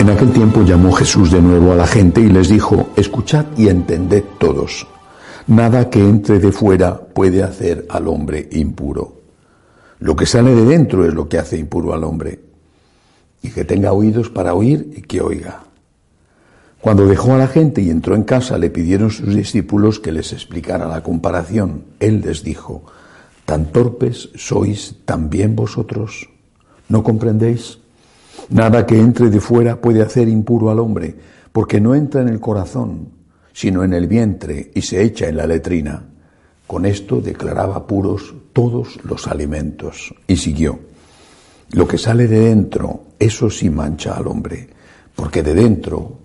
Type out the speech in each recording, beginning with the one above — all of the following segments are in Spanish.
En aquel tiempo llamó Jesús de nuevo a la gente y les dijo, escuchad y entended todos, nada que entre de fuera puede hacer al hombre impuro. Lo que sale de dentro es lo que hace impuro al hombre. Y que tenga oídos para oír y que oiga. Cuando dejó a la gente y entró en casa, le pidieron sus discípulos que les explicara la comparación. Él les dijo, ¿tan torpes sois también vosotros? ¿No comprendéis? Nada que entre de fuera puede hacer impuro al hombre, porque no entra en el corazón, sino en el vientre y se echa en la letrina. Con esto declaraba puros todos los alimentos. Y siguió. Lo que sale de dentro, eso sí mancha al hombre, porque de dentro,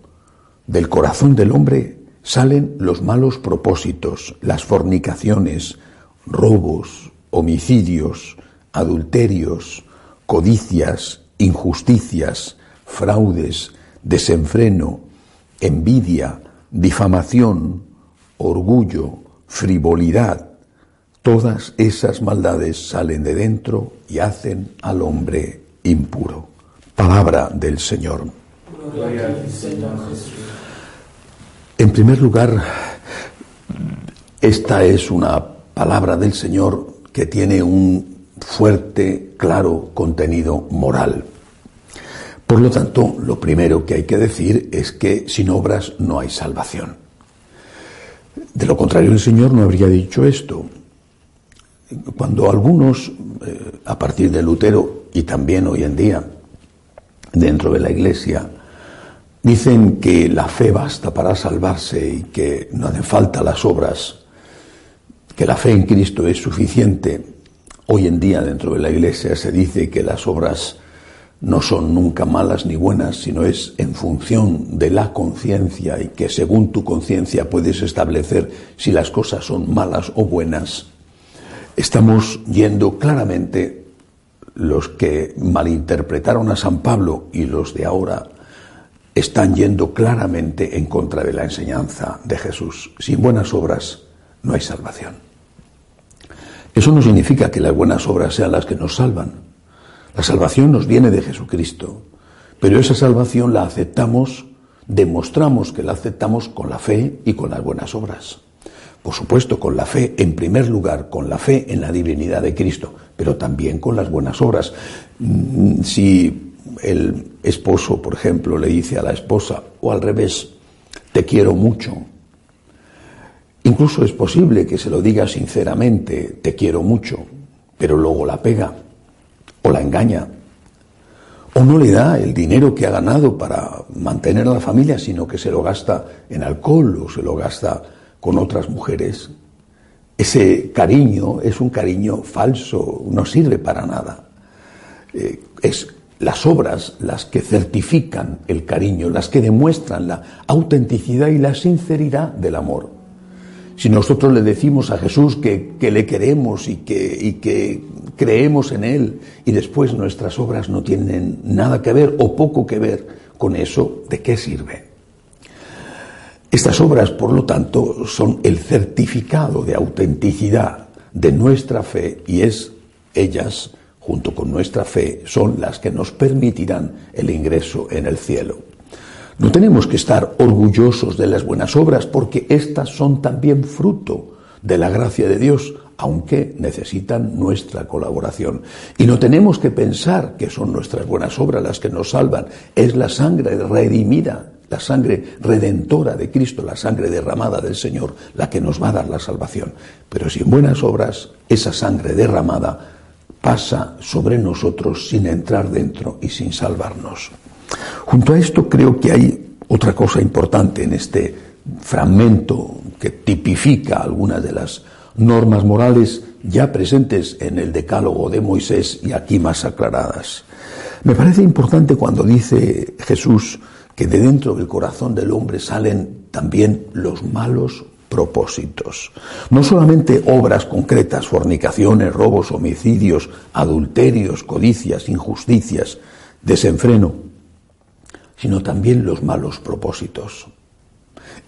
del corazón del hombre, salen los malos propósitos, las fornicaciones, robos, homicidios, adulterios, codicias, injusticias, fraudes, desenfreno, envidia, difamación, orgullo, frivolidad, todas esas maldades salen de dentro y hacen al hombre impuro. Palabra del Señor. En primer lugar, esta es una palabra del Señor que tiene un fuerte, claro contenido moral. Por lo tanto, lo primero que hay que decir es que sin obras no hay salvación. De lo contrario, el Señor no habría dicho esto. Cuando algunos, eh, a partir de Lutero y también hoy en día, dentro de la Iglesia, dicen que la fe basta para salvarse y que no hacen falta las obras, que la fe en Cristo es suficiente, Hoy en día dentro de la Iglesia se dice que las obras no son nunca malas ni buenas, sino es en función de la conciencia y que según tu conciencia puedes establecer si las cosas son malas o buenas. Estamos yendo claramente los que malinterpretaron a San Pablo y los de ahora están yendo claramente en contra de la enseñanza de Jesús. Sin buenas obras no hay salvación. Eso no significa que las buenas obras sean las que nos salvan. La salvación nos viene de Jesucristo, pero esa salvación la aceptamos, demostramos que la aceptamos con la fe y con las buenas obras. Por supuesto, con la fe, en primer lugar, con la fe en la divinidad de Cristo, pero también con las buenas obras. Mm, si el esposo, por ejemplo, le dice a la esposa, o al revés, te quiero mucho, Incluso es posible que se lo diga sinceramente, te quiero mucho, pero luego la pega o la engaña o no le da el dinero que ha ganado para mantener a la familia, sino que se lo gasta en alcohol o se lo gasta con otras mujeres. Ese cariño es un cariño falso, no sirve para nada. Eh, es las obras las que certifican el cariño, las que demuestran la autenticidad y la sinceridad del amor. Si nosotros le decimos a Jesús que, le queremos y que, y que creemos en Él y después nuestras obras no tienen nada que ver o poco que ver con eso, ¿de qué sirve? Estas obras, por lo tanto, son el certificado de autenticidad de nuestra fe y es ellas, junto con nuestra fe, son las que nos permitirán el ingreso en el cielo. No tenemos que estar orgullosos de las buenas obras porque éstas son también fruto de la gracia de Dios, aunque necesitan nuestra colaboración. Y no tenemos que pensar que son nuestras buenas obras las que nos salvan, es la sangre redimida, la sangre redentora de Cristo, la sangre derramada del Señor, la que nos va a dar la salvación. Pero sin buenas obras, esa sangre derramada pasa sobre nosotros sin entrar dentro y sin salvarnos. Junto a esto creo que hay otra cosa importante en este fragmento que tipifica algunas de las normas morales ya presentes en el decálogo de Moisés y aquí más aclaradas. Me parece importante cuando dice Jesús que de dentro del corazón del hombre salen también los malos propósitos. No solamente obras concretas, fornicaciones, robos, homicidios, adulterios, codicias, injusticias, desenfreno, sino también los malos propósitos.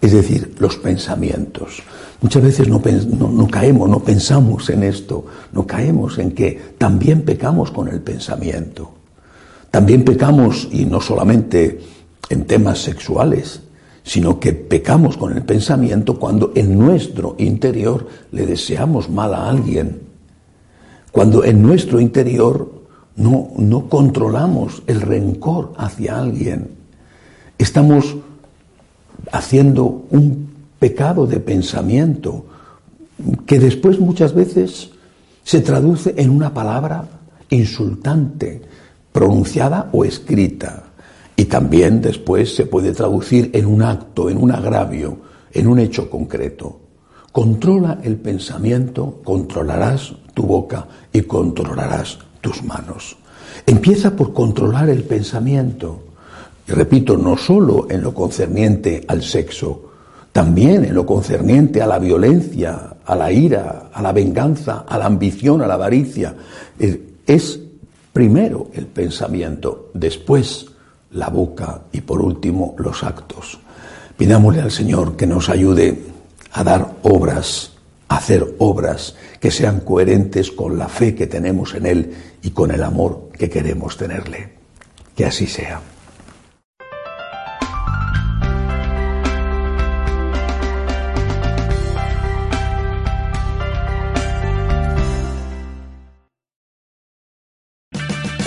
Es decir, los pensamientos. Muchas veces no, caemos, no pensamos en esto, no caemos en que también pecamos con el pensamiento. También pecamos, y no solamente en temas sexuales, sino que pecamos con el pensamiento cuando en nuestro interior le deseamos mal a alguien, cuando en nuestro interior no, no controlamos el rencor hacia alguien, estamos haciendo un pecado de pensamiento que después muchas veces se traduce en una palabra insultante, pronunciada o escrita. Y también después se puede traducir en un acto, en un agravio, en un hecho concreto. Controla el pensamiento, controlarás tu boca y controlarás tus manos. Empieza por controlar el pensamiento. Y repito, no solo en lo concerniente al sexo, también en lo concerniente a la violencia, a la ira, a la venganza, a la ambición, a la avaricia. Es primero el pensamiento, después la boca y por último los actos. Pidámosle al Señor que nos ayude a dar obras, a hacer obras que sean coherentes con la fe que tenemos en Él y con el amor que queremos tenerle. Que así sea.